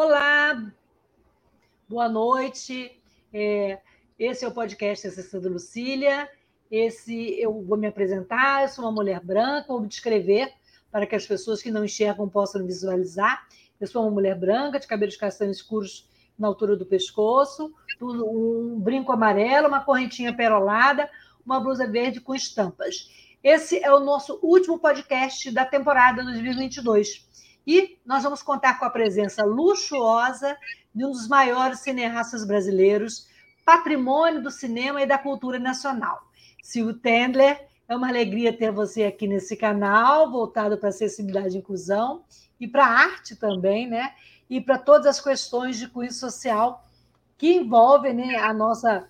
Olá, boa noite. É, esse é o podcast Acessando Lucília. Esse eu vou me apresentar. Eu sou uma mulher branca, vou me descrever para que as pessoas que não enxergam possam visualizar. Eu sou uma mulher branca, de cabelos castanhos escuros na altura do pescoço, um brinco amarelo, uma correntinha perolada, uma blusa verde com estampas. Esse é o nosso último podcast da temporada 2022. E nós vamos contar com a presença luxuosa de um dos maiores cineastas brasileiros, patrimônio do cinema e da cultura nacional. Silvio Tendler, é uma alegria ter você aqui nesse canal, voltado para acessibilidade e inclusão, e para a arte também, né? E para todas as questões de cunho social que envolvem né, a, nossa,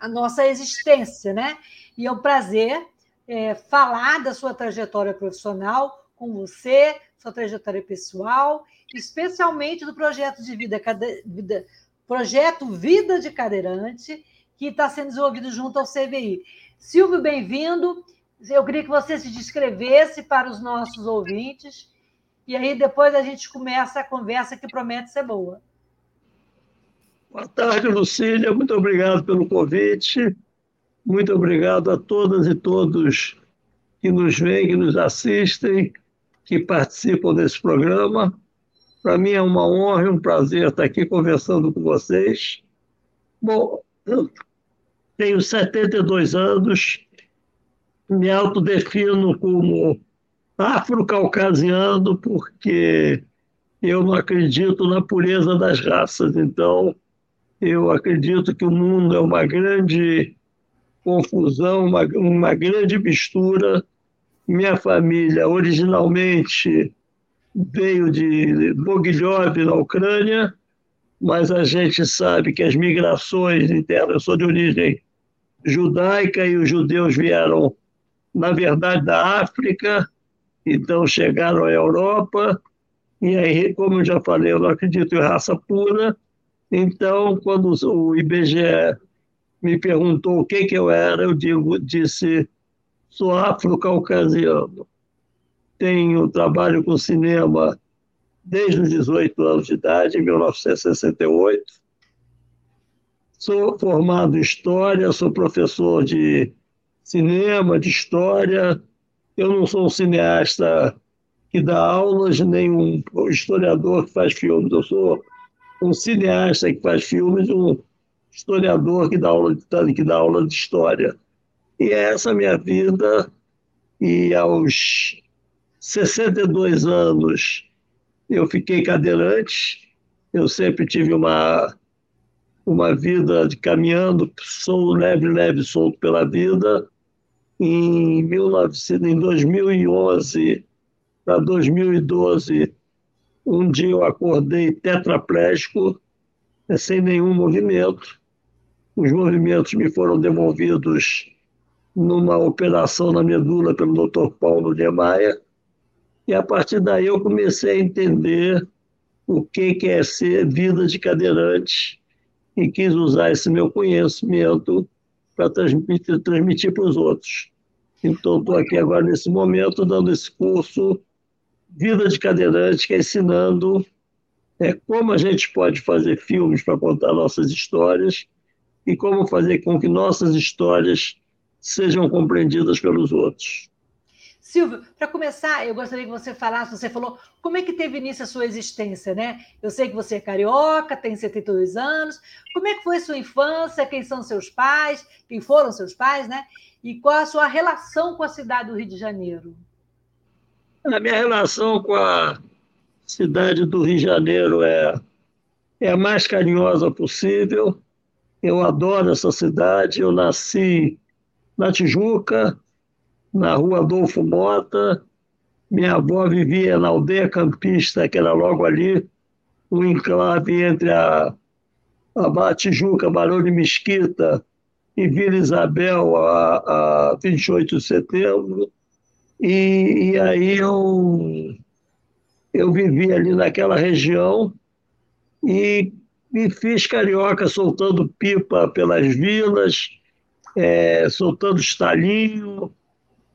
a nossa existência, né? E é um prazer é, falar da sua trajetória profissional com você, sua trajetória pessoal, especialmente do projeto de vida, vida projeto Vida de Cadeirante, que está sendo desenvolvido junto ao CVI. Silvio, bem-vindo. Eu queria que você se descrevesse para os nossos ouvintes, e aí depois a gente começa a conversa que promete ser boa. Boa tarde, Lucília. Muito obrigado pelo convite. Muito obrigado a todas e todos que nos veem, que nos assistem que participam desse programa. Para mim é uma honra e um prazer estar aqui conversando com vocês. Bom, eu tenho 72 anos, me autodefino como afro-caucasiano porque eu não acredito na pureza das raças. Então, eu acredito que o mundo é uma grande confusão, uma, uma grande mistura minha família originalmente veio de Bogilhov, na Ucrânia, mas a gente sabe que as migrações internas, eu sou de origem judaica e os judeus vieram, na verdade, da África, então chegaram à Europa, e aí, como eu já falei, eu não acredito em raça pura, então, quando o IBGE me perguntou o que, que eu era, eu digo, disse sou afro-caucasiano. Tenho trabalho com cinema desde os 18 anos de idade, em 1968. Sou formado em História, sou professor de cinema, de História. Eu não sou um cineasta que dá aulas, nem um historiador que faz filmes. Eu sou um cineasta que faz filmes, um historiador que dá aula, que dá aula de História. E é essa minha vida. E aos 62 anos eu fiquei cadeirante. Eu sempre tive uma, uma vida de caminhando, sou leve, leve, solto pela vida. Em, 19, em 2011 para 2012, um dia eu acordei tetraplégico, sem nenhum movimento. Os movimentos me foram devolvidos numa operação na medula pelo Dr. Paulo de Maia, e a partir daí eu comecei a entender o que é ser vida de cadeirante e quis usar esse meu conhecimento para transmitir, transmitir para os outros. Então, estou aqui agora nesse momento dando esse curso Vida de Cadeirante, que é ensinando é, como a gente pode fazer filmes para contar nossas histórias e como fazer com que nossas histórias sejam compreendidas pelos outros. Silvio, para começar, eu gostaria que você falasse, você falou, como é que teve início a sua existência, né? Eu sei que você é carioca, tem 72 anos. Como é que foi sua infância? Quem são seus pais? Quem foram seus pais, né? E qual a sua relação com a cidade do Rio de Janeiro? A minha relação com a cidade do Rio de Janeiro é, é a mais carinhosa possível. Eu adoro essa cidade. Eu nasci na Tijuca, na rua Adolfo Mota. Minha avó vivia na aldeia campista, que era logo ali, um enclave entre a, a Batijuca, Barão de Mesquita e Vila Isabel, a, a 28 de setembro. E, e aí eu, eu vivi ali naquela região e me fiz carioca soltando pipa pelas vilas, é, soltando estalinho,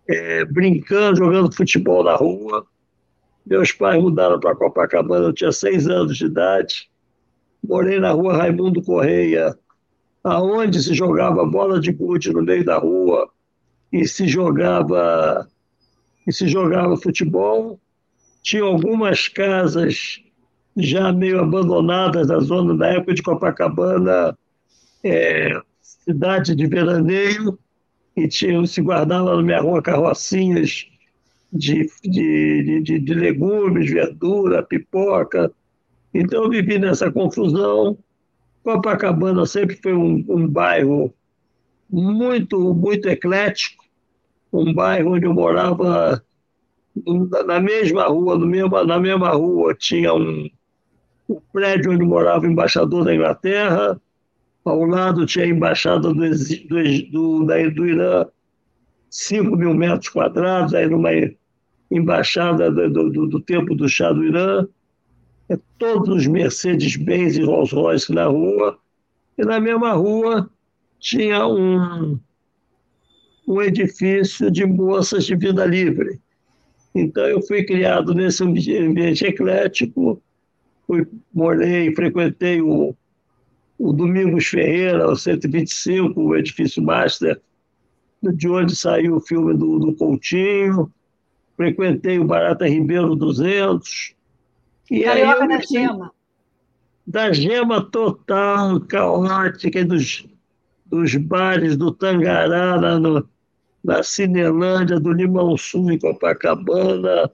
é, brincando, jogando futebol na rua. Meus pais mudaram para Copacabana, eu tinha seis anos de idade. Morei na rua Raimundo Correia, aonde se jogava bola de gude no meio da rua e se jogava e se jogava futebol. Tinha algumas casas já meio abandonadas na zona da época de Copacabana, é, cidade de veraneio, e tinha, se guardava na minha rua carrocinhas de, de, de, de legumes, verdura, pipoca. Então eu vivi nessa confusão. Copacabana sempre foi um, um bairro muito, muito eclético, um bairro onde eu morava na mesma rua, no mesmo, na mesma rua tinha um, um prédio onde morava o embaixador da Inglaterra, ao lado tinha a embaixada do, do, do, do Irã, 5 mil metros quadrados, aí numa embaixada do, do, do tempo do chá do Irã, é todos os Mercedes-Benz e Rolls-Royce na rua, e na mesma rua tinha um, um edifício de moças de vida livre. Então eu fui criado nesse ambiente eclético, fui, morei, frequentei o, o Domingos Ferreira, o 125, o edifício Master, de onde saiu o filme do, do Coutinho, frequentei o Barata Ribeiro 200. E Carioca aí eu, da Gema. Da Gema total, caótica, dos, dos bares do Tangará, na, no, na Cinelândia, do Limão Sul em Copacabana,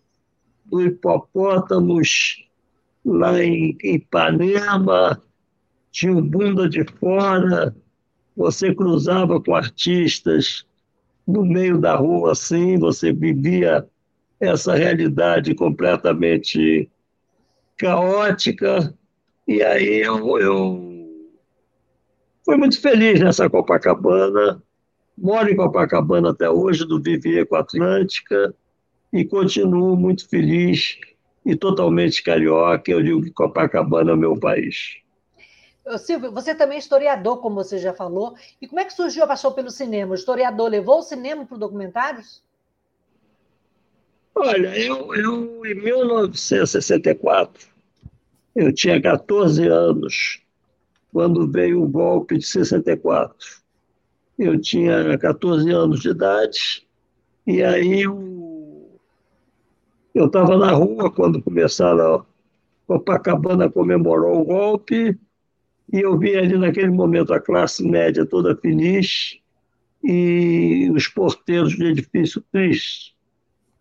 do Hipopótamos lá em Ipanema, tinha o Bunda de Fora, você cruzava com artistas no meio da rua, assim, você vivia essa realidade completamente caótica. E aí eu, eu fui muito feliz nessa Copacabana, moro em Copacabana até hoje, do Vivier com Atlântica, e continuo muito feliz e totalmente carioca. Eu digo que Copacabana é o meu país. Silvio, você também é historiador, como você já falou. E como é que surgiu a paixão pelo cinema? O historiador levou o cinema para documentários? Olha, eu, eu em 1964, eu tinha 14 anos, quando veio o golpe de 64. Eu tinha 14 anos de idade, e aí eu estava na rua quando começaram, Copacabana comemorou o golpe, e eu vi ali naquele momento a classe média toda feliz e os porteiros do edifício tristes.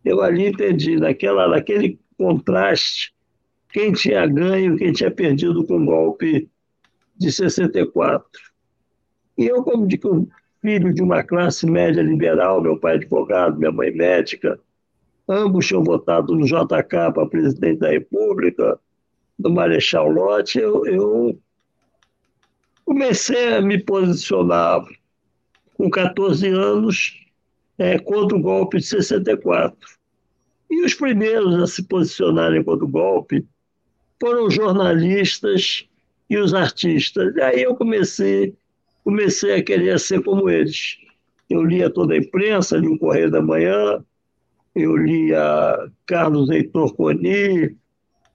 Eu ali entendi, naquela, naquele contraste, quem tinha ganho, quem tinha perdido com o golpe de 64. E eu, como de filho de uma classe média liberal, meu pai advogado, minha mãe médica, ambos tinham votado no JK para presidente da República, do Marechal Lott, eu, eu comecei a me posicionar com 14 anos é, contra o golpe de 64. E os primeiros a se posicionarem contra o golpe foram os jornalistas e os artistas. E aí eu comecei, comecei a querer ser como eles. Eu lia toda a imprensa, li o Correio da Manhã, eu lia Carlos Heitor Coni,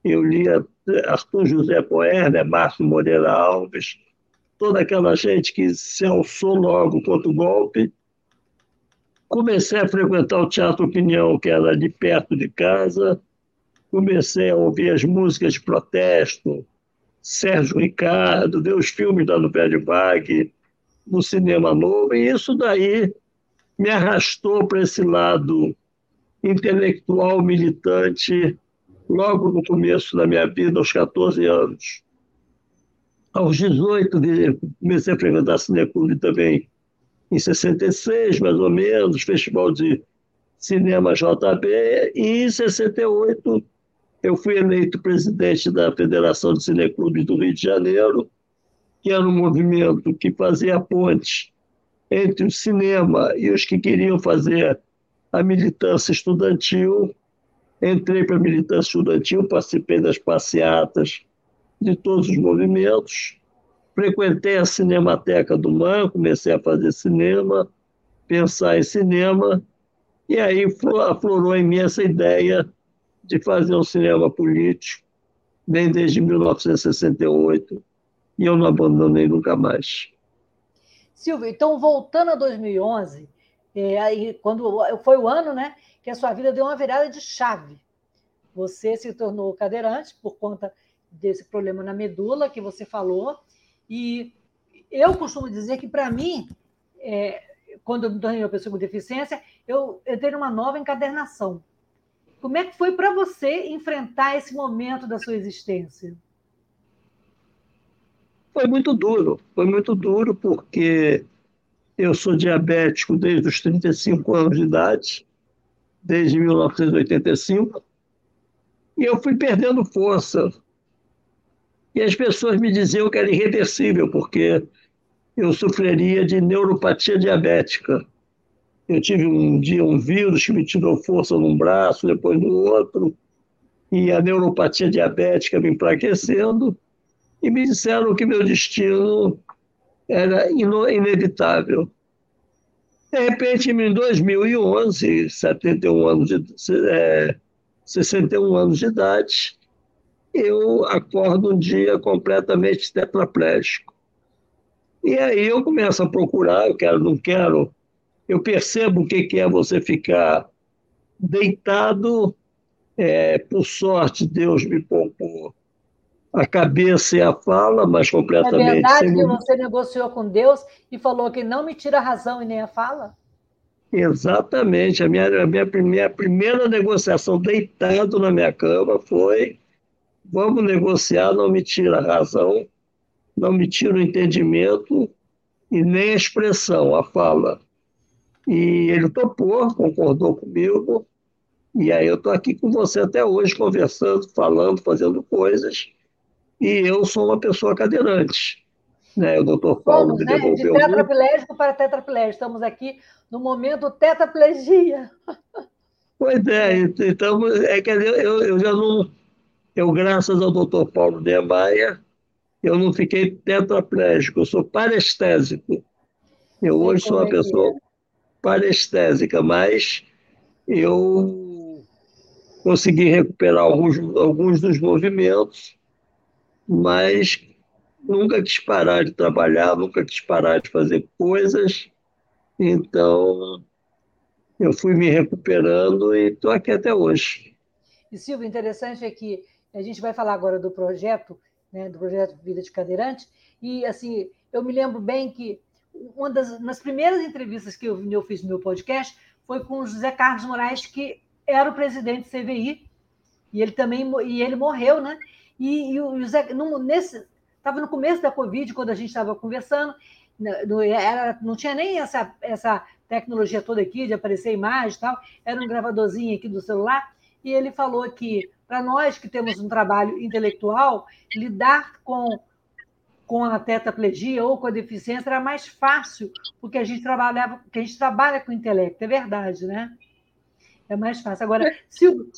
eu lia Arthur José Poer, Márcio Moreira Alves, toda aquela gente que se alçou logo contra o golpe. Comecei a frequentar o Teatro Opinião, que era de perto de casa. Comecei a ouvir as músicas de protesto, Sérgio Ricardo, ver os filmes da Novela de Bag, no Cinema Novo, e isso daí me arrastou para esse lado intelectual militante logo no começo da minha vida, aos 14 anos. Aos 18, comecei a frequentar Cineclube também, em 66, mais ou menos, Festival de Cinema JB, e em 68 eu fui eleito presidente da Federação de Cineclubes do Rio de Janeiro, que era um movimento que fazia ponte entre o cinema e os que queriam fazer a militância estudantil. Entrei para a militância estudantil, participei das passeatas de todos os movimentos, frequentei a Cinemateca do MAN, comecei a fazer cinema, pensar em cinema, e aí aflorou em mim essa ideia de fazer um cinema político, bem desde 1968, e eu não abandonei nunca mais. Silvio, então voltando a 2011, é, aí, quando foi o ano né, que a sua vida deu uma virada de chave. Você se tornou cadeirante por conta desse problema na medula que você falou, e eu costumo dizer que, para mim, é, quando eu me tornei uma pessoa com deficiência, eu entrei numa nova encadernação. Como é que foi para você enfrentar esse momento da sua existência? Foi muito duro, foi muito duro porque eu sou diabético desde os 35 anos de idade, desde 1985, e eu fui perdendo força. E as pessoas me diziam que era irreversível, porque eu sofreria de neuropatia diabética. Eu tive um dia um vírus que me tirou força num braço, depois no outro, e a neuropatia diabética me enfraquecendo, e me disseram que meu destino era inevitável. De repente, em 2011, 71 anos de, é, 61 anos de idade, eu acordo um dia completamente tetraplégico. E aí eu começo a procurar, eu quero, não quero eu percebo o que é você ficar deitado. É, por sorte, Deus me poupou a cabeça e a fala, mas completamente. É verdade que você negociou com Deus e falou que não me tira a razão e nem a fala? Exatamente. A minha, a minha, minha primeira negociação deitado na minha cama foi: vamos negociar, não me tira a razão, não me tira o entendimento e nem a expressão, a fala. E ele topou, concordou comigo, e aí eu estou aqui com você até hoje, conversando, falando, fazendo coisas, e eu sou uma pessoa cadeirante. Né? O doutor Paulo Somos, me né? De tetraplégico para tetraplégico. Estamos aqui no momento tetraplegia. Pois é, então é que eu, eu já não. Eu, graças ao doutor Paulo de Maia, eu não fiquei tetraplégico, eu sou parestésico. Eu hoje sou uma pessoa parestésica, mas eu consegui recuperar alguns, alguns dos movimentos, mas nunca quis parar de trabalhar, nunca quis parar de fazer coisas. Então, eu fui me recuperando e estou aqui até hoje. E, Silvio, interessante é que a gente vai falar agora do projeto, né, do projeto Vida de Cadeirante, e, assim, eu me lembro bem que uma das nas primeiras entrevistas que eu, eu fiz no meu podcast foi com o José Carlos Moraes, que era o presidente do CVI, e ele também e ele morreu, né? E, e o José, no, nesse, estava no começo da Covid, quando a gente estava conversando, não, era, não tinha nem essa, essa tecnologia toda aqui de aparecer imagem e tal, era um gravadorzinho aqui do celular, e ele falou que, para nós que temos um trabalho intelectual, lidar com com a tetraplegia ou com a deficiência era mais fácil, porque a gente trabalhava, porque a gente trabalha com intelecto, é verdade, né? É mais fácil. Agora, Silvio,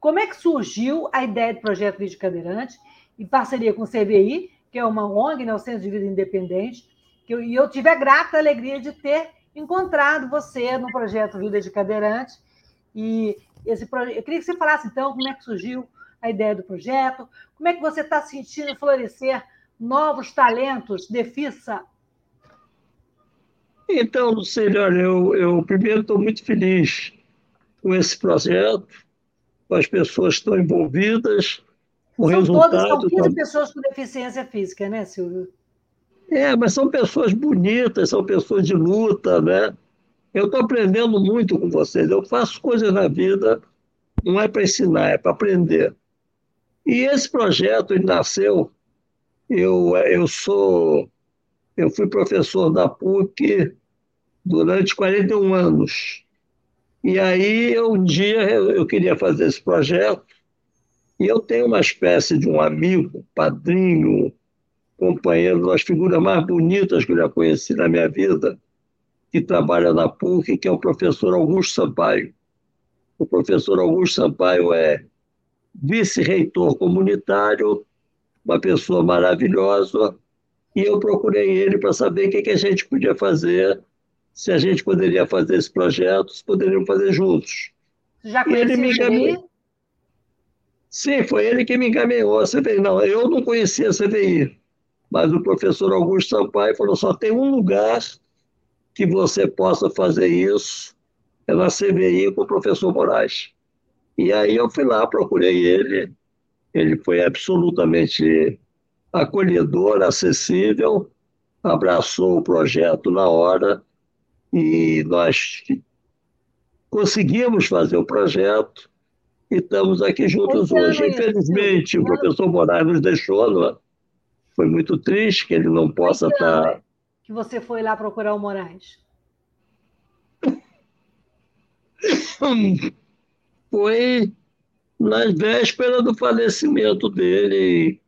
como é que surgiu a ideia do projeto Vídeo Cadeirante, em parceria com o CVI, que é uma ONG, né, o Centro de Vida Independente, que eu, e eu tive a grata alegria de ter encontrado você no projeto Vida de Cadeirante. E esse projeto, eu queria que você falasse, então, como é que surgiu a ideia do projeto, como é que você está sentindo florescer novos talentos de FISA? Então, Lucília, olha, eu, eu primeiro estou muito feliz com esse projeto, com as pessoas que estão envolvidas, o são resultado... Todas, são 15 tá... pessoas com deficiência física, né, Silvio? É, mas são pessoas bonitas, são pessoas de luta, né? Eu estou aprendendo muito com vocês. Eu faço coisas na vida, não é para ensinar, é para aprender. E esse projeto ele nasceu eu, eu sou, eu fui professor da PUC durante 41 anos. E aí, um dia, eu, eu queria fazer esse projeto, e eu tenho uma espécie de um amigo, padrinho, companheiro, das figuras mais bonitas que eu já conheci na minha vida, que trabalha na PUC, que é o professor Augusto Sampaio. O professor Augusto Sampaio é vice-reitor comunitário, uma pessoa maravilhosa, e eu procurei ele para saber o que, que a gente podia fazer, se a gente poderia fazer esse projeto, se poderíamos fazer juntos. Já conhecia ele me encaminhou. Sim, foi ele que me encaminhou a CVI. Não, eu não conhecia a CVI, mas o professor Augusto Sampaio falou: só tem um lugar que você possa fazer isso, é na CVI com o professor Moraes. E aí eu fui lá, procurei ele, ele foi absolutamente acolhedor, acessível, abraçou o projeto na hora e nós conseguimos fazer o projeto e estamos aqui juntos hoje. Infelizmente, o professor Moraes nos deixou, é? foi muito triste que ele não possa estar. Que você foi lá procurar o Moraes? Foi nas vésperas do falecimento dele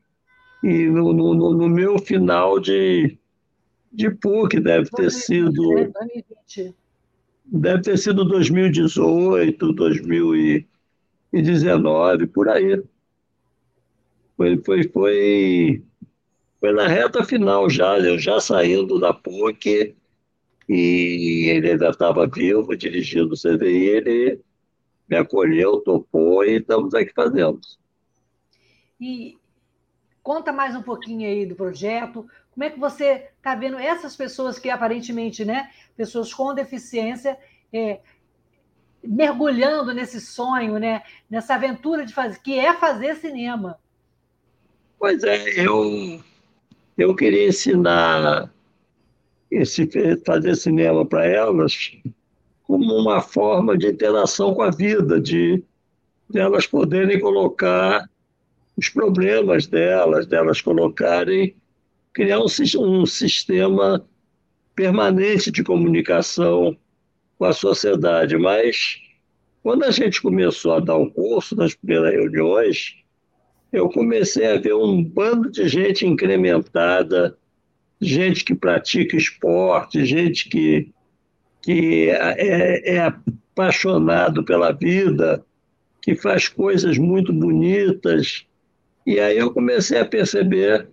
e no, no, no meu final de, de PUC, deve ter 2020, sido. 2020. Deve ter sido 2018, 2019, por aí. Foi, foi, foi, foi na reta final já, eu já saindo da PUC, e ele ainda estava vivo, dirigindo o CVI, ele me acolheu, topou e estamos aqui fazendo. E conta mais um pouquinho aí do projeto, como é que você está vendo essas pessoas que aparentemente, né, pessoas com deficiência, é, mergulhando nesse sonho, né, nessa aventura de fazer, que é fazer cinema? Pois é, eu eu queria ensinar esse fazer cinema para elas como uma forma de interação com a vida, de, de elas poderem colocar os problemas delas, delas colocarem, criar um, um sistema permanente de comunicação com a sociedade. Mas quando a gente começou a dar um curso nas primeiras reuniões, eu comecei a ver um bando de gente incrementada, gente que pratica esporte, gente que, que é, é apaixonado pela vida, que faz coisas muito bonitas. E aí eu comecei a perceber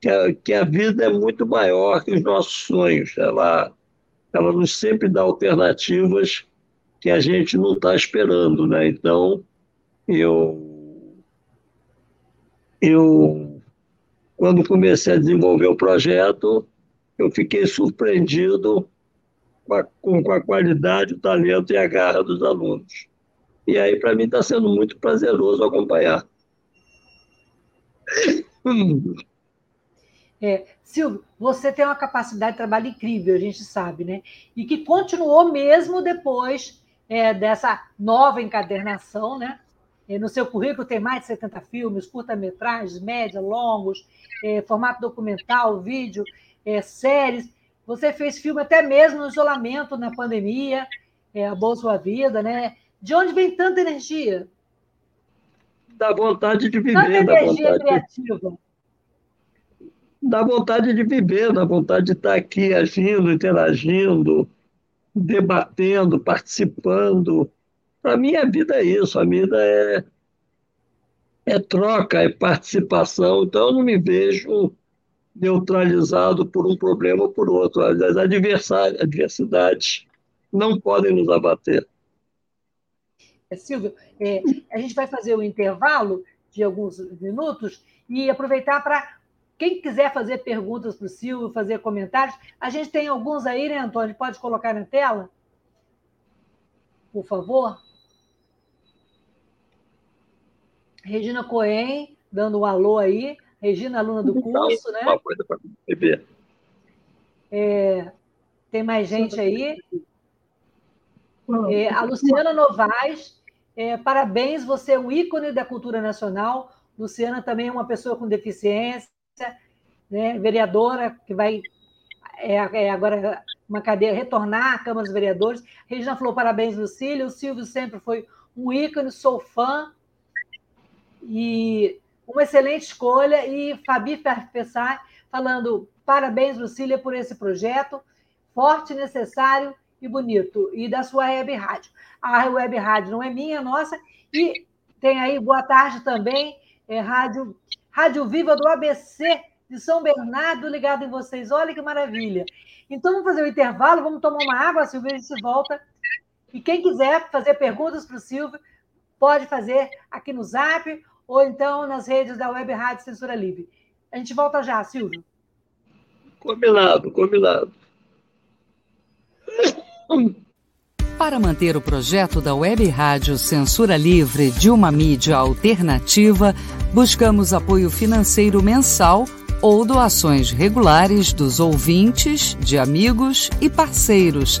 que a, que a vida é muito maior que os nossos sonhos. Ela, ela nos sempre dá alternativas que a gente não está esperando. Né? Então, eu, eu, quando comecei a desenvolver o projeto, eu fiquei surpreendido com a, com a qualidade, o talento e a garra dos alunos. E aí, para mim, está sendo muito prazeroso acompanhar. É, Silvio, você tem uma capacidade de trabalho incrível, a gente sabe, né? E que continuou mesmo depois é, dessa nova encadernação, né? É, no seu currículo tem mais de 70 filmes, curta-metragens, média, longos, é, formato documental, vídeo, é, séries. Você fez filme até mesmo no isolamento, na pandemia, é, A Boa Sua Vida, né? De onde vem tanta energia? dá vontade de viver. Dá energia vontade criativa. Dá vontade de viver, dá vontade de estar aqui agindo, interagindo, debatendo, participando. Para mim, a vida é isso, a vida é, é troca, é participação. Então, eu não me vejo neutralizado por um problema ou por outro. As adversidades não podem nos abater. É, Silvio, é, a gente vai fazer um intervalo de alguns minutos e aproveitar para quem quiser fazer perguntas para o Silvio, fazer comentários. A gente tem alguns aí, né, Antônio? Pode colocar na tela? Por favor. Regina Cohen, dando um alô aí. Regina, aluna do curso, né? Uma coisa para beber. É, tem mais gente aí. É, a Luciana Novaes é, parabéns, você é um ícone da cultura nacional. Luciana também é uma pessoa com deficiência, né? vereadora, que vai é, é agora uma cadeira, retornar à Câmara dos Vereadores. A Regina falou parabéns, Lucília. O Silvio sempre foi um ícone, sou fã. E uma excelente escolha. E Fabi Ferpessar falando parabéns, Lucília, por esse projeto forte, necessário e bonito. E da sua web rádio. A web rádio não é minha, é nossa. E tem aí, boa tarde também, é, rádio, rádio Viva do ABC de São Bernardo ligado em vocês. Olha que maravilha. Então, vamos fazer o um intervalo, vamos tomar uma água, Silvia, a gente volta. E quem quiser fazer perguntas para o Silvio, pode fazer aqui no Zap ou então nas redes da Web Rádio Censura Livre. A gente volta já, Silvio. Combinado, combinado. Para manter o projeto da Web Rádio Censura Livre de uma mídia alternativa, buscamos apoio financeiro mensal ou doações regulares dos ouvintes, de amigos e parceiros,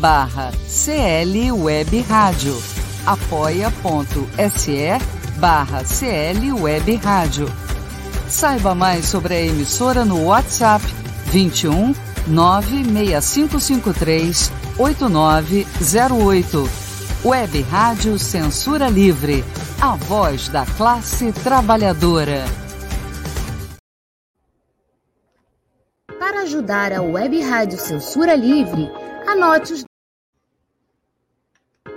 barra CL Web Rádio. apoia.se barra CL Web Rádio. Saiba mais sobre a emissora no WhatsApp 21 96553 8908. Web Rádio Censura Livre, a voz da classe trabalhadora. Para ajudar a Web Rádio Censura Livre, anote os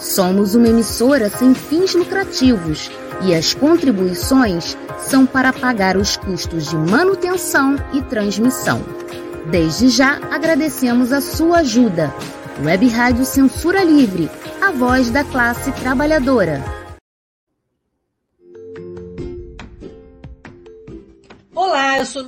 Somos uma emissora sem fins lucrativos e as contribuições são para pagar os custos de manutenção e transmissão. Desde já agradecemos a sua ajuda. Web Rádio Censura Livre, a voz da classe trabalhadora. Olá, eu sou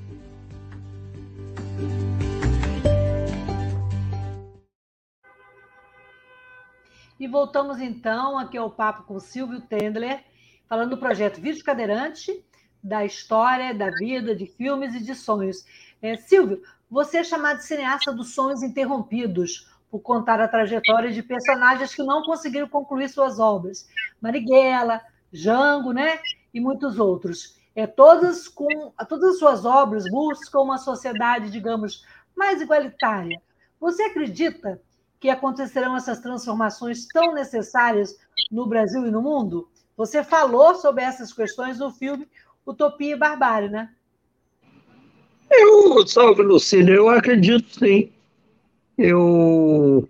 E voltamos então aqui ao papo com Silvio Tendler, falando do projeto Vídeo Cadeirante, da história, da vida, de filmes e de sonhos. É, Silvio, você é chamado de cineasta dos sonhos interrompidos, por contar a trajetória de personagens que não conseguiram concluir suas obras. Marighella, Jango, né? E muitos outros. É, todas, com, todas as suas obras buscam uma sociedade, digamos, mais igualitária. Você acredita que acontecerão essas transformações tão necessárias no Brasil e no mundo? Você falou sobre essas questões no filme Utopia e Barbárie, né? Eu, salve Lucília, eu acredito sim. Eu,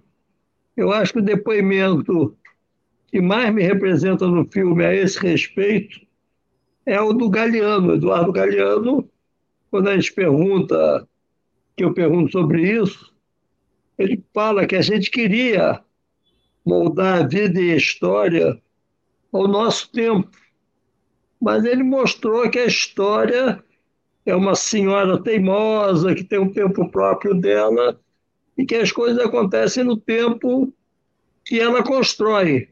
eu acho que o depoimento que mais me representa no filme a esse respeito é o do Galeano, Eduardo Galeano, quando a gente pergunta, que eu pergunto sobre isso, ele fala que a gente queria moldar a vida e a história ao nosso tempo, mas ele mostrou que a história é uma senhora teimosa, que tem um tempo próprio dela e que as coisas acontecem no tempo que ela constrói.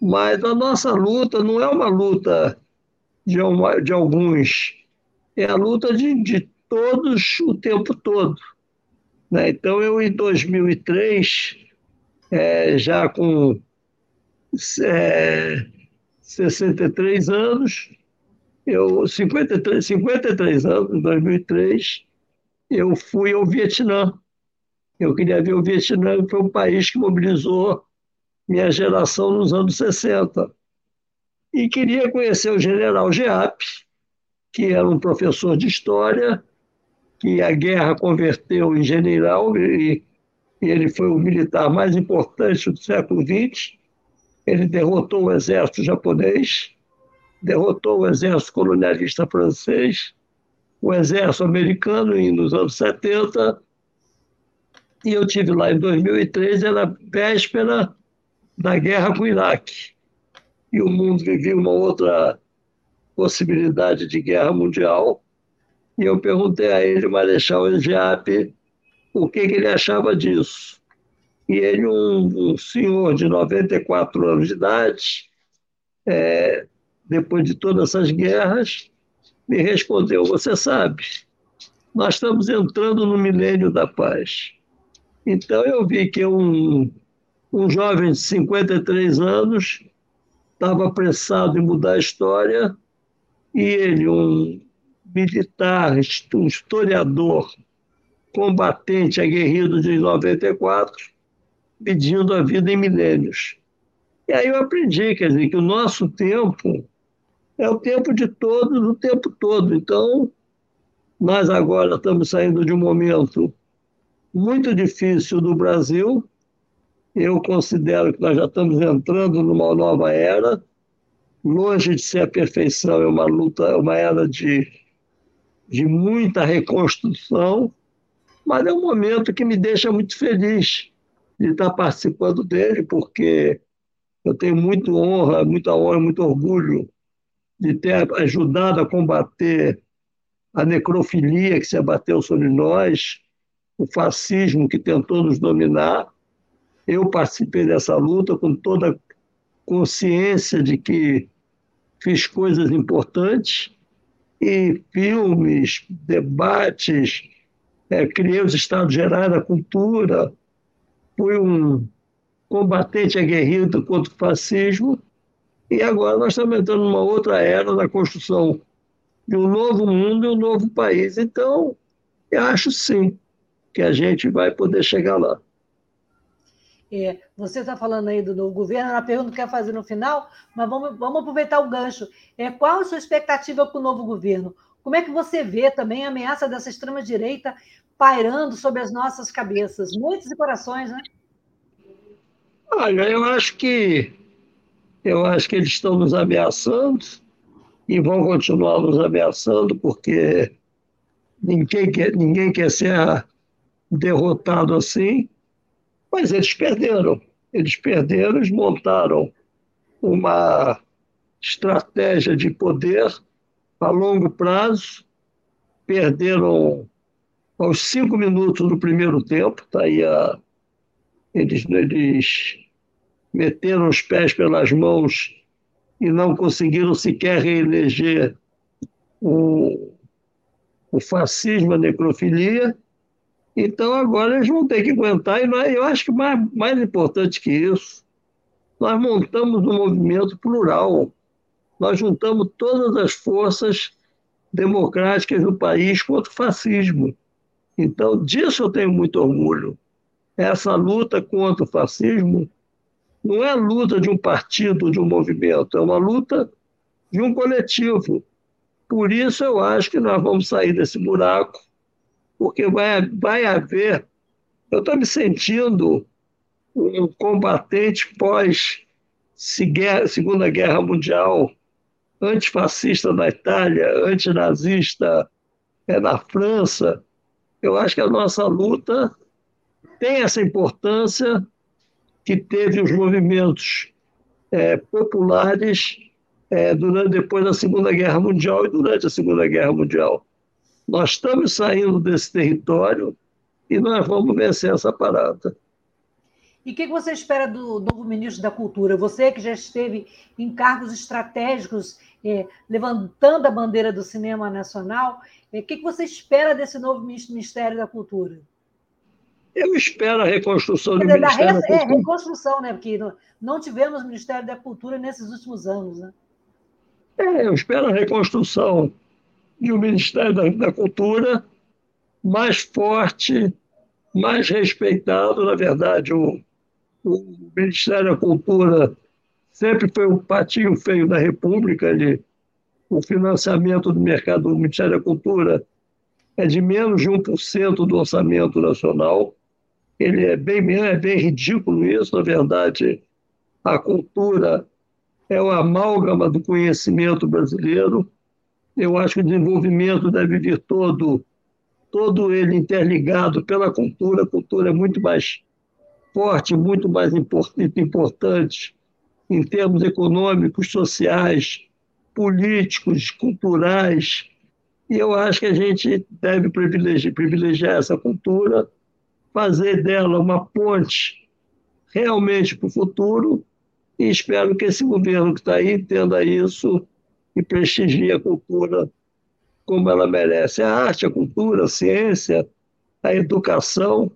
Mas a nossa luta não é uma luta de, uma, de alguns, é a luta de, de todos o tempo todo. Né? Então, eu, em 2003, é, já com é, 63 anos, eu 53, 53 anos, em 2003, eu fui ao Vietnã. Eu queria ver o Vietnã, que foi um país que mobilizou minha geração nos anos 60. E queria conhecer o general Geap, que era um professor de história, que a guerra converteu em general, e, e ele foi o militar mais importante do século XX. Ele derrotou o exército japonês, derrotou o exército colonialista francês, o exército americano nos anos 70, e eu tive lá em 2003, era véspera da guerra com o Iraque. E o mundo vivia uma outra possibilidade de guerra mundial. E eu perguntei a ele, Marechal Egiap, o que, que, ele achava disso. E ele, um, um senhor de 94 anos de idade, é, depois de todas essas guerras, me respondeu: Você sabe, nós estamos entrando no milênio da paz. Então eu vi que um, um jovem de 53 anos estava apressado em mudar a história e ele, um militar, historiador, combatente, aguerrido de 94, pedindo a vida em milênios. E aí eu aprendi, quer dizer, que o nosso tempo é o tempo de todos, o tempo todo. Então, nós agora estamos saindo de um momento muito difícil do Brasil. Eu considero que nós já estamos entrando numa nova era. Longe de ser a perfeição, é uma luta, é uma era de, de muita reconstrução, mas é um momento que me deixa muito feliz de estar participando dele, porque eu tenho muito honra, muita honra, muito orgulho de ter ajudado a combater a necrofilia que se abateu sobre nós, o fascismo que tentou nos dominar. Eu participei dessa luta com toda consciência de que fiz coisas importantes e filmes, debates, é, criei os Estados Gerais da Cultura, fui um combatente aguerrido contra o fascismo e agora nós estamos entrando numa outra era da construção de um novo mundo e um novo país. Então, eu acho sim que a gente vai poder chegar lá. É, você está falando aí do novo governo, a pergunta que quer fazer no final, mas vamos, vamos aproveitar o gancho. É, qual a sua expectativa com o novo governo? Como é que você vê também a ameaça dessa extrema-direita pairando sobre as nossas cabeças? Muitos e corações, né? Olha, eu acho que eu acho que eles estão nos ameaçando e vão continuar nos ameaçando porque ninguém quer, ninguém quer ser derrotado assim, mas eles perderam. Eles perderam, eles montaram uma estratégia de poder a longo prazo, perderam aos cinco minutos do primeiro tempo, tá aí a, eles, eles meteram os pés pelas mãos e não conseguiram sequer reeleger o, o fascismo, a necrofilia, então agora eles vão ter que aguentar, e nós, eu acho que mais, mais importante que isso, nós montamos um movimento plural. Nós juntamos todas as forças democráticas do país contra o fascismo. Então, disso eu tenho muito orgulho. Essa luta contra o fascismo não é a luta de um partido, de um movimento, é uma luta de um coletivo. Por isso eu acho que nós vamos sair desse buraco porque vai, vai haver. Eu estou me sentindo um combatente pós Segunda Guerra Mundial, antifascista na Itália, antinazista é, na França. Eu acho que a nossa luta tem essa importância que teve os movimentos é, populares é, durante, depois da Segunda Guerra Mundial e durante a Segunda Guerra Mundial. Nós estamos saindo desse território e nós vamos vencer essa parada. E o que você espera do novo ministro da Cultura? Você que já esteve em cargos estratégicos, é, levantando a bandeira do cinema nacional, é, o que você espera desse novo Ministério da Cultura? Eu espero a reconstrução do Ministério da, da Cultura. É, reconstrução, né? Porque não, não tivemos Ministério da Cultura nesses últimos anos, né? É, eu espero a reconstrução de um Ministério da, da Cultura mais forte, mais respeitado. Na verdade, o, o Ministério da Cultura sempre foi o patinho feio da República. Ele, o financiamento do mercado do Ministério da Cultura é de menos de 1% do orçamento nacional. Ele é bem, é bem ridículo isso, na verdade. A cultura é o amálgama do conhecimento brasileiro. Eu acho que o desenvolvimento deve vir todo, todo ele interligado pela cultura. A cultura é muito mais forte, muito mais importante em termos econômicos, sociais, políticos, culturais. E eu acho que a gente deve privilegiar, privilegiar essa cultura, fazer dela uma ponte realmente para o futuro. E espero que esse governo que está aí entenda isso e prestigie a cultura como ela merece. A arte, a cultura, a ciência, a educação,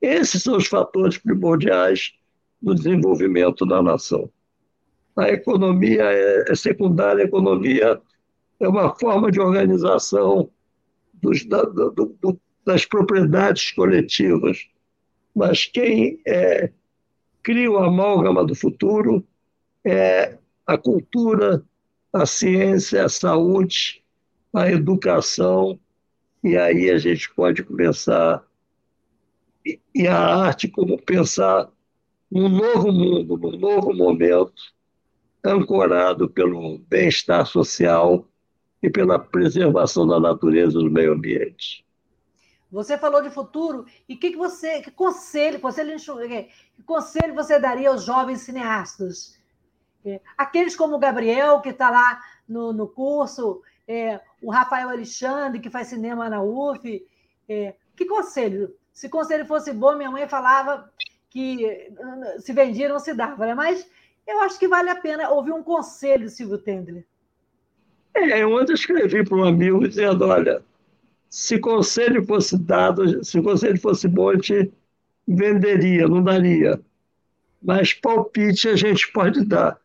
esses são os fatores primordiais do desenvolvimento da nação. A economia é, é secundária, a economia é uma forma de organização dos, da, do, do, das propriedades coletivas. Mas quem é, cria o amálgama do futuro é a cultura, a ciência, a saúde, a educação, e aí a gente pode começar, e a arte como pensar num novo mundo, num novo momento, ancorado pelo bem-estar social e pela preservação da natureza e do meio ambiente. Você falou de futuro, e que, que você, que conselho, conselho, que conselho você daria aos jovens cineastas? É, aqueles como o Gabriel, que está lá no, no curso, é, o Rafael Alexandre, que faz cinema na UF. É, que conselho? Se conselho fosse bom, minha mãe falava que se vendia não se dava, né? mas eu acho que vale a pena ouvir um conselho, Silvio Tendler. É, ontem escrevi para um amigo dizendo: olha, se conselho fosse dado, se conselho fosse bom, a gente venderia, não daria. Mas palpite a gente pode dar.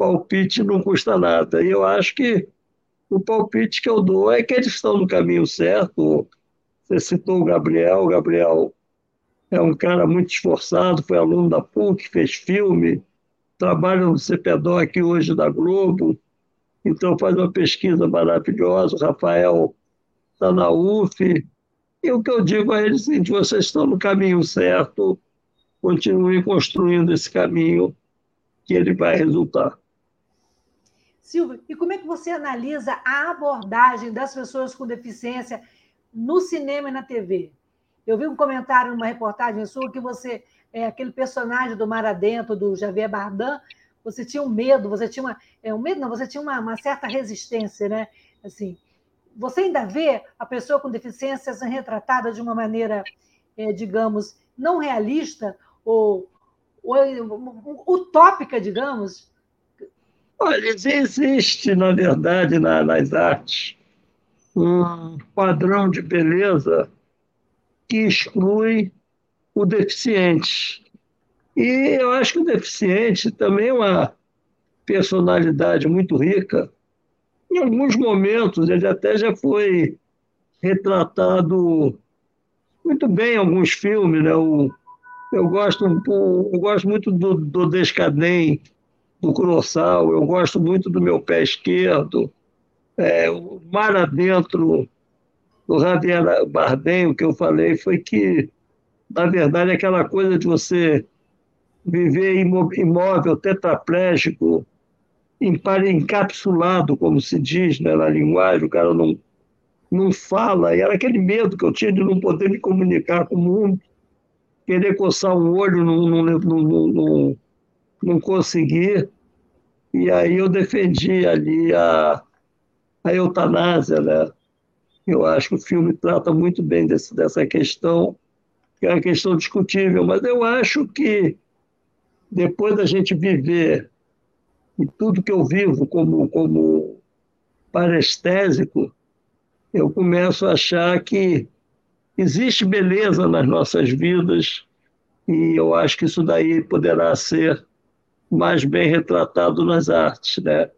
Palpite não custa nada. E eu acho que o palpite que eu dou é que eles estão no caminho certo. Você citou o Gabriel. O Gabriel é um cara muito esforçado, foi aluno da PUC, fez filme, trabalha no CPDOC hoje da Globo, então faz uma pesquisa maravilhosa. O Rafael está na UF. E o que eu digo a eles é seguinte: vocês estão no caminho certo, continuem construindo esse caminho que ele vai resultar. Silvio, e como é que você analisa a abordagem das pessoas com deficiência no cinema e na TV? Eu vi um comentário numa reportagem sua que você é, aquele personagem do Mar Adentro, do Javier Bardem, você tinha um medo, você tinha uma. É, um medo, não, você tinha uma, uma certa resistência, né? Assim, você ainda vê a pessoa com deficiência sendo retratada de uma maneira, é, digamos, não realista ou, ou utópica, digamos? Olha, existe, na verdade, na, nas artes, um padrão de beleza que exclui o deficiente. E eu acho que o deficiente também é uma personalidade muito rica. Em alguns momentos, ele até já foi retratado muito bem em alguns filmes. Né? O, eu, gosto, eu gosto muito do, do Descadem, do Kurosawa, eu gosto muito do Meu Pé Esquerdo, é, o Mar Adentro, do Javier Bardem, o que eu falei foi que na verdade, aquela coisa de você viver imóvel, tetraplégico, encapsulado, como se diz né, na linguagem, o cara não, não fala, e era aquele medo que eu tinha de não poder me comunicar com o mundo, querer coçar um olho, não, não conseguir. E aí eu defendi ali a, a eutanásia, né? Eu acho que o filme trata muito bem desse, dessa questão que é uma questão discutível, mas eu acho que depois da gente viver e tudo que eu vivo como, como parestésico, eu começo a achar que existe beleza nas nossas vidas e eu acho que isso daí poderá ser mais bem retratado nas artes, né?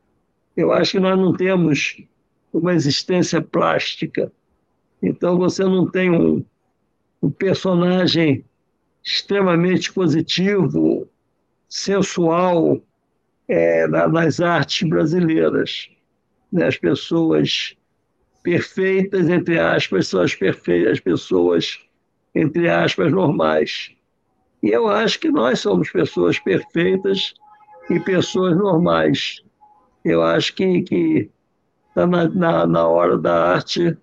Eu acho que nós não temos uma existência plástica. Então você não tem um, um personagem extremamente positivo, sensual é, nas artes brasileiras. Né? As pessoas perfeitas, entre aspas, são as, as pessoas, entre aspas, normais. E eu acho que nós somos pessoas perfeitas e pessoas normais. Eu acho que está tá na, na, na hora da arte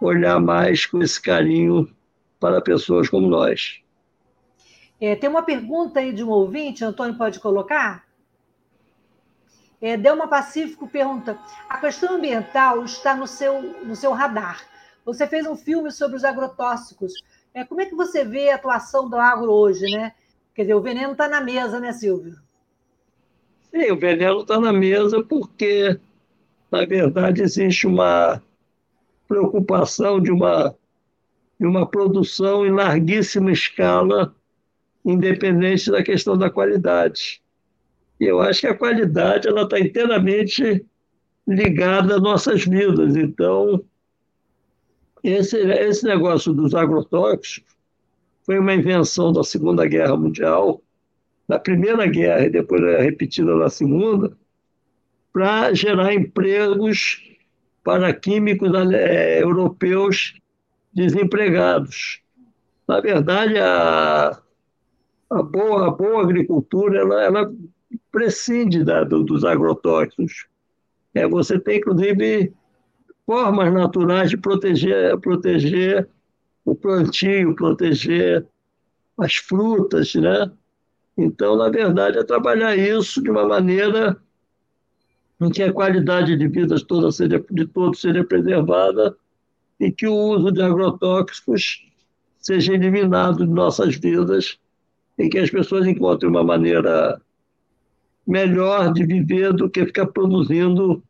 olhar mais com esse carinho para pessoas como nós. É, tem uma pergunta aí de um ouvinte, Antônio pode colocar? É, Delma Pacífico pergunta: a questão ambiental está no seu, no seu radar. Você fez um filme sobre os agrotóxicos. É, como é que você vê a atuação do agro hoje, né? Quer dizer, o veneno está na mesa, né, Silvio? Sim, o veneno está na mesa porque, na verdade, existe uma preocupação de uma, de uma produção em larguíssima escala, independente da questão da qualidade. E eu acho que a qualidade ela está inteiramente ligada às nossas vidas. Então, esse, esse negócio dos agrotóxicos foi uma invenção da Segunda Guerra Mundial, da Primeira Guerra e depois é repetida na Segunda, para gerar empregos para químicos é, europeus desempregados. Na verdade, a, a, boa, a boa agricultura ela, ela prescinde da, do, dos agrotóxicos. É, você tem, inclusive, formas naturais de proteger, proteger o plantio, proteger as frutas, né? Então, na verdade, é trabalhar isso de uma maneira em que a qualidade de vida toda seja, de todos seja preservada e que o uso de agrotóxicos seja eliminado de nossas vidas e que as pessoas encontrem uma maneira melhor de viver do que ficar produzindo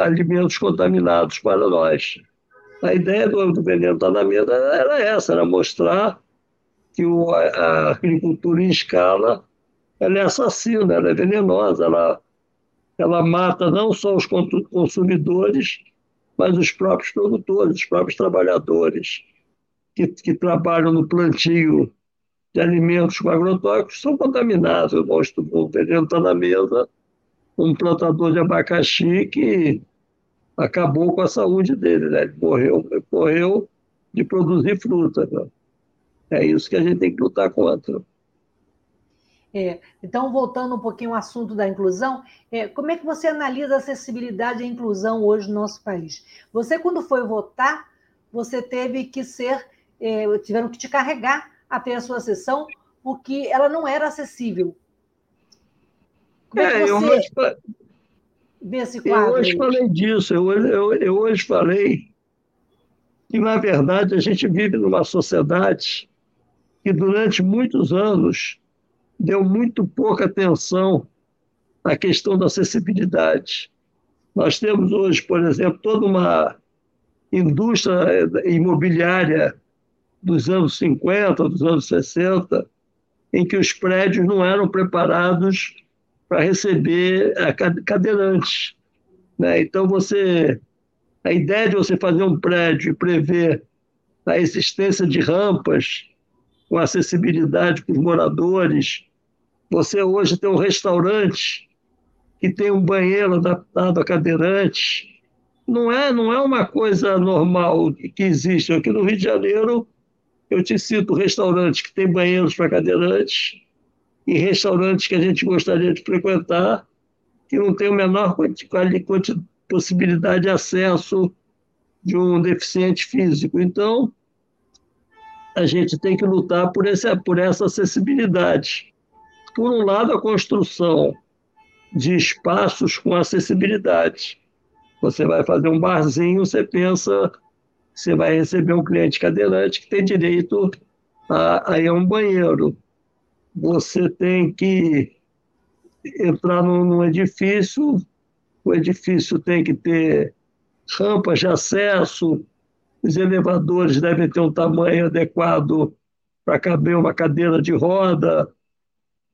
alimentos contaminados para nós. A ideia do, veneno estar na mesa era essa, era mostrar que o, a agricultura em escala ela é assassina, ela é venenosa, ela, ela mata não só os consumidores, mas os próprios produtores, os próprios trabalhadores que, que trabalham no plantio de alimentos com agrotóxicos são contaminados. Eu mostro o veneno está na mesa, um plantador de abacaxi que acabou com a saúde dele, né? Ele morreu, morreu de produzir fruta. Né? É isso que a gente tem que lutar contra. É, então, voltando um pouquinho ao assunto da inclusão, é, como é que você analisa a acessibilidade e a inclusão hoje no nosso país? Você, quando foi votar, você teve que ser, é, tiveram que te carregar até a sua sessão, porque ela não era acessível. Como é, que você... eu hoje, ver esse quadro? Eu hoje aí? falei disso, eu, eu, eu hoje falei que, na verdade, a gente vive numa sociedade que, durante muitos anos, deu muito pouca atenção à questão da acessibilidade. Nós temos hoje, por exemplo, toda uma indústria imobiliária dos anos 50, dos anos 60, em que os prédios não eram preparados para receber cadeirantes. Né? Então, você, a ideia de você fazer um prédio e prever a existência de rampas com acessibilidade para os moradores, você hoje tem um restaurante que tem um banheiro adaptado a cadeirantes, não é, não é uma coisa normal que existe. Aqui no Rio de Janeiro, eu te cito restaurantes que têm banheiros para cadeirantes, e restaurantes que a gente gostaria de frequentar, que não tem a menor possibilidade de acesso de um deficiente físico. Então, a gente tem que lutar por, esse, por essa acessibilidade. Por um lado, a construção de espaços com acessibilidade. Você vai fazer um barzinho, você pensa você vai receber um cliente cadeirante que tem direito a, a ir a um banheiro você tem que entrar num, num edifício, o edifício tem que ter rampas de acesso, os elevadores devem ter um tamanho adequado para caber uma cadeira de roda,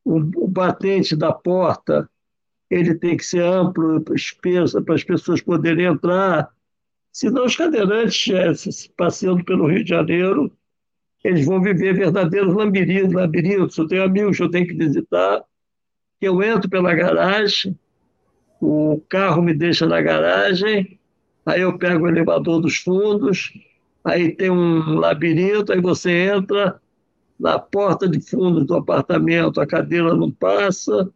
o, o batente da porta ele tem que ser amplo, espesso, para as pessoas poderem entrar. Senão os cadeirantes, é, passeando pelo Rio de Janeiro, eles vão viver verdadeiros labirintos. labirintos. Eu tenho amigos que eu tenho que visitar, eu entro pela garagem, o carro me deixa na garagem, aí eu pego o elevador dos fundos, aí tem um labirinto, aí você entra na porta de fundo do apartamento, a cadeira não passa,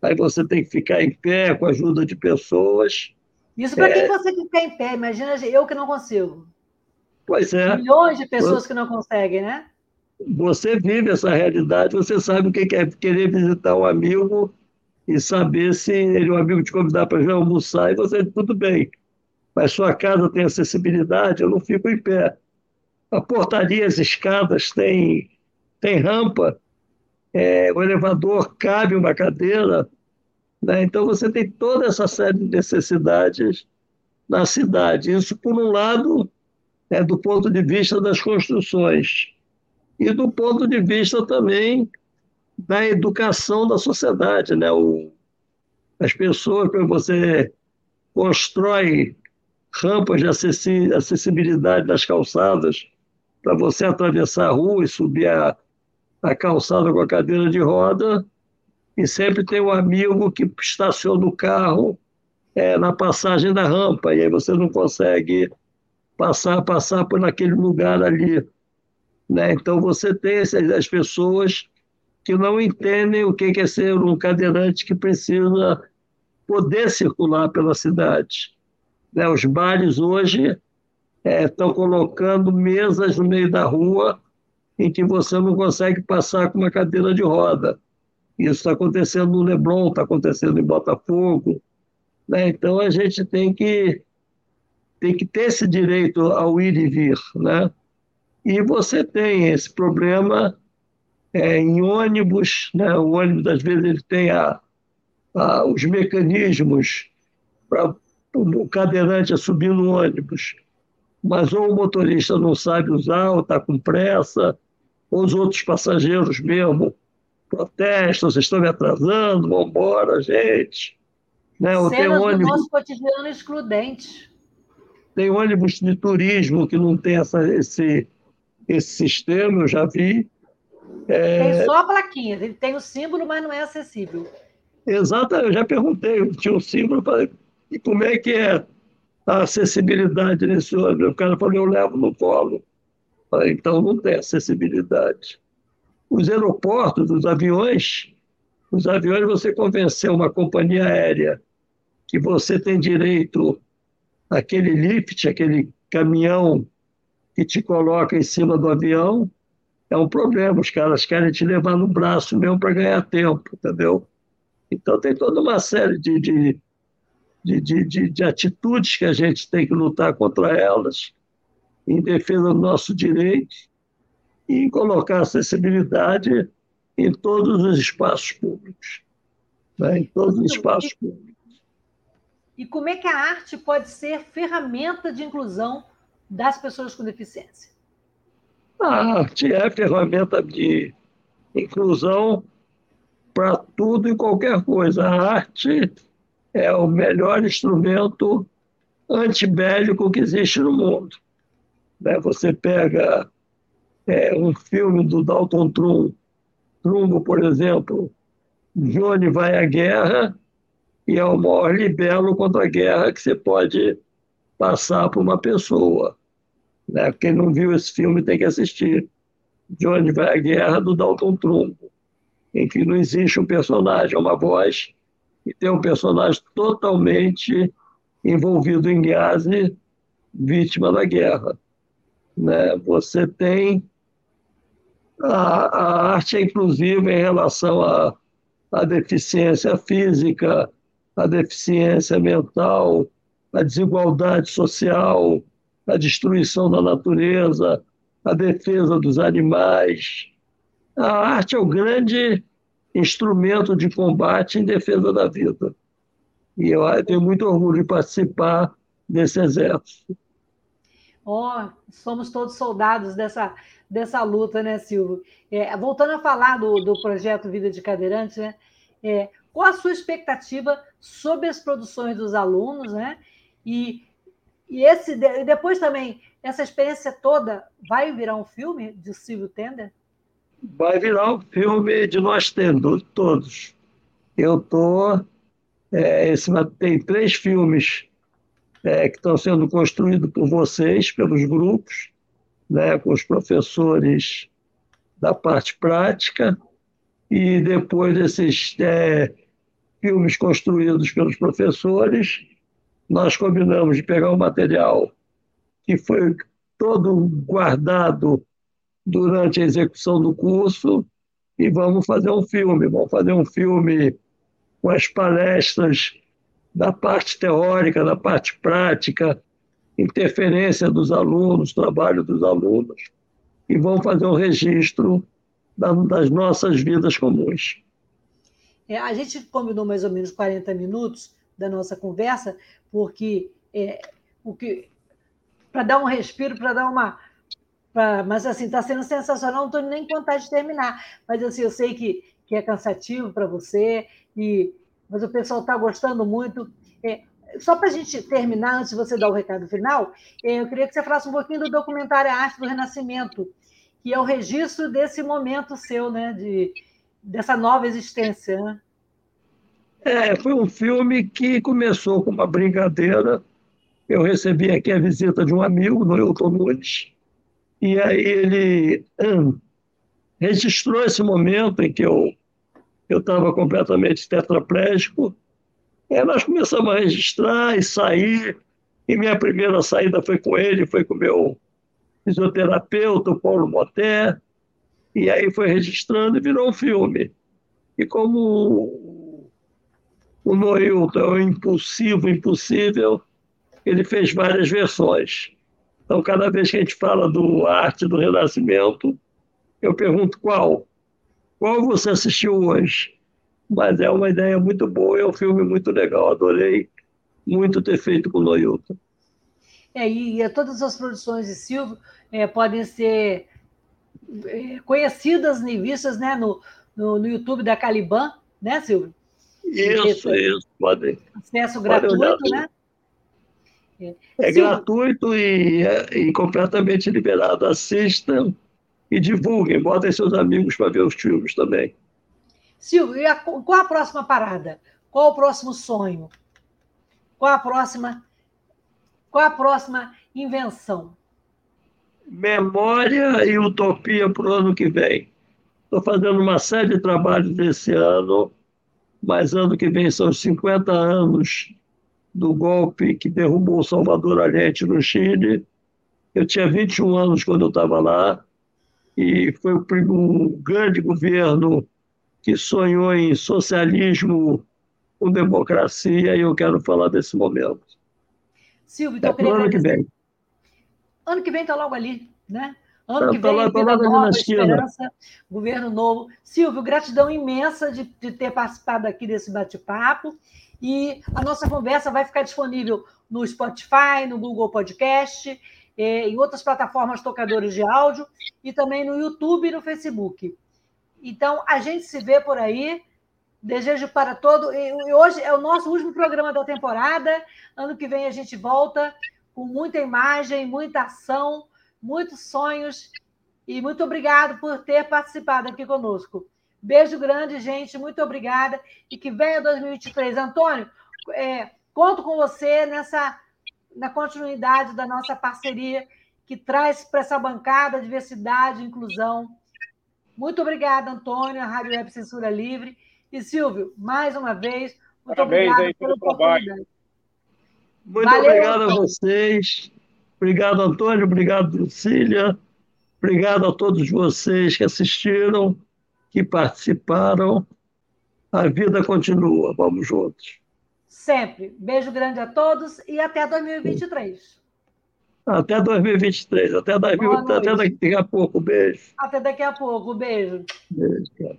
aí você tem que ficar em pé com a ajuda de pessoas. Isso para é... quem consegue ficar em pé, imagina eu que não consigo. Pois é. Milhões de pessoas que não conseguem, né? Você vive essa realidade, você sabe o que é querer visitar um amigo e saber se ele, um amigo te convidar para almoçar e você, tudo bem. Mas sua casa tem acessibilidade, eu não fico em pé. A portaria, as escadas tem, tem rampa, é, o elevador cabe uma cadeira. Né? Então você tem toda essa série de necessidades na cidade. Isso, por um lado, é do ponto de vista das construções, e do ponto de vista também da educação da sociedade. Né? O, as pessoas, quando você constrói rampas de acessibilidade nas calçadas para você atravessar a rua e subir a, a calçada com a cadeira de roda, e sempre tem um amigo que estaciona o carro é, na passagem da rampa, e aí você não consegue passar, passar por aquele lugar ali. Né? Então você tem as pessoas que não entendem o que é ser um cadeirante que precisa poder circular pela cidade. Né? Os bares hoje é, estão colocando mesas no meio da rua em que você não consegue passar com uma cadeira de roda. Isso está acontecendo no Leblon, está acontecendo em Botafogo. Né? Então a gente tem que, tem que ter esse direito ao ir e vir. Né? E você tem esse problema é, em ônibus, né? o ônibus às vezes ele tem a, a, os mecanismos para o cadeirante subir no ônibus, mas ou o motorista não sabe usar, ou está com pressa, ou os outros passageiros mesmo protestam, vocês estão me atrasando, vamos embora, gente. Né? Ou tem ônibus, do nosso cotidiano excludente. Tem ônibus de turismo que não tem essa, esse, esse sistema, eu já vi, é... Tem só a plaquinha, ele tem o símbolo, mas não é acessível. Exato, eu já perguntei, tinha um símbolo, falei, e como é que é a acessibilidade nesse ônibus? O cara falou, eu levo no colo. Falei, então não tem acessibilidade. Os aeroportos, os aviões, os aviões você convenceu uma companhia aérea que você tem direito àquele lift, aquele caminhão que te coloca em cima do avião, é um problema. Os caras querem te levar no braço mesmo para ganhar tempo, entendeu? Então tem toda uma série de, de, de, de, de atitudes que a gente tem que lutar contra elas, em defesa do nosso direito e colocar acessibilidade em todos os espaços públicos. Né? Em todos os espaços públicos. E como é que a arte pode ser ferramenta de inclusão das pessoas com deficiência? A arte é ferramenta de inclusão para tudo e qualquer coisa. A arte é o melhor instrumento antibélico que existe no mundo. Né? Você pega é, um filme do Dalton Trum, Trumbo, por exemplo, Johnny vai à guerra e é o maior libelo contra a guerra que você pode passar para uma pessoa. Né? Quem não viu esse filme tem que assistir. Onde vai a guerra do Dalton Trumbo, em que não existe um personagem, é uma voz, e tem um personagem totalmente envolvido em guerra, vítima da guerra. Né? Você tem a, a arte é inclusiva em relação à, à deficiência física, à deficiência mental, à desigualdade social, a destruição da natureza, a defesa dos animais. A arte é o grande instrumento de combate em defesa da vida. E eu tenho muito orgulho de participar desse exército. Oh, somos todos soldados dessa, dessa luta, né, Silvio? É, voltando a falar do, do projeto Vida de Cadeirante, né? É, qual a sua expectativa sobre as produções dos alunos, né? E, e esse depois também, essa experiência toda vai virar um filme de Silvio Tender? Vai virar um filme de nós tendo, todos. Eu estou. É, esse, tem três filmes é, que estão sendo construídos por vocês, pelos grupos, né, com os professores da parte prática, e depois desses é, filmes construídos pelos professores, nós combinamos de pegar o material que foi todo guardado durante a execução do curso e vamos fazer um filme. Vamos fazer um filme com as palestras da parte teórica, da parte prática, interferência dos alunos, trabalho dos alunos, e vão fazer um registro das nossas vidas comuns. É, a gente combinou mais ou menos 40 minutos da nossa conversa, porque é, o que para dar um respiro, para dar uma. Pra, mas assim, está sendo sensacional, não estou nem com vontade de terminar. Mas assim, eu sei que, que é cansativo para você, e, mas o pessoal está gostando muito. É, só para a gente terminar, antes de você dar o recado final, é, eu queria que você falasse um pouquinho do documentário Arte do Renascimento, que é o registro desse momento seu, né? De, dessa nova existência. Né? É, foi um filme que começou com uma brincadeira. Eu recebi aqui a visita de um amigo, no Hilton Nunes, e aí ele hum, registrou esse momento em que eu estava completamente tetraplégico. Aí nós começamos a registrar e sair. E minha primeira saída foi com ele, foi com o meu fisioterapeuta, o Paulo Moté. E aí foi registrando e virou um filme. E como o Noilton é o impulsivo, impossível, ele fez várias versões. Então, cada vez que a gente fala do arte do Renascimento, eu pergunto qual. Qual você assistiu hoje? Mas é uma ideia muito boa, é um filme muito legal. Adorei muito ter feito com o Noilton. É, e, e todas as produções de Silvio é, podem ser é, conhecidas e vistas né, no, no, no, YouTube da Caliban, né, Silvio? Isso, Esse, isso, podem. Acesso gratuito, né? É, é gratuito e, é, e completamente liberado. Assistam e divulguem, botem seus amigos para ver os filmes também. Silvio, e a, qual a próxima parada? Qual o próximo sonho? Qual a próxima, qual a próxima invenção? Memória e utopia para o ano que vem. Estou fazendo uma série de trabalhos desse ano, mas ano que vem são 50 anos do golpe que derrubou Salvador Allende no Chile. Eu tinha 21 anos quando eu estava lá, e foi um grande governo que sonhou em socialismo com democracia, e eu quero falar desse momento. Silvio, então, é ano que vem. Ano que vem está logo ali, né? Ano que tá vem, lá, tá vida nova, esperança, governo novo. Silvio, gratidão imensa de, de ter participado aqui desse bate-papo. E a nossa conversa vai ficar disponível no Spotify, no Google Podcast, eh, em outras plataformas tocadoras de áudio e também no YouTube e no Facebook. Então, a gente se vê por aí. Desejo para todo. E hoje é o nosso último programa da temporada. Ano que vem a gente volta com muita imagem, muita ação, muitos sonhos. E muito obrigado por ter participado aqui conosco. Beijo grande, gente. Muito obrigada. E que venha 2023. Antônio, é, conto com você nessa na continuidade da nossa parceria que traz para essa bancada diversidade e inclusão. Muito obrigada, Antônio, a Rádio Web Censura Livre. E, Silvio, mais uma vez, muito Parabéns aí, pela oportunidade. Muito Valeu, obrigado Antônio. a vocês. Obrigado, Antônio. Obrigado, Lucília. Obrigado a todos vocês que assistiram que participaram. A vida continua. Vamos juntos. Sempre. Beijo grande a todos e até 2023. Até 2023. Até, 2000, até daqui a pouco. Beijo. Até daqui a pouco. Beijo. Beijo, cara.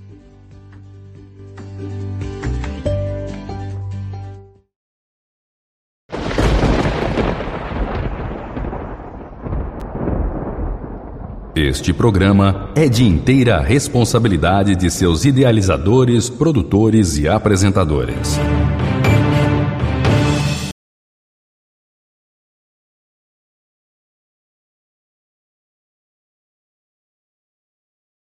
Este programa é de inteira responsabilidade de seus idealizadores, produtores e apresentadores.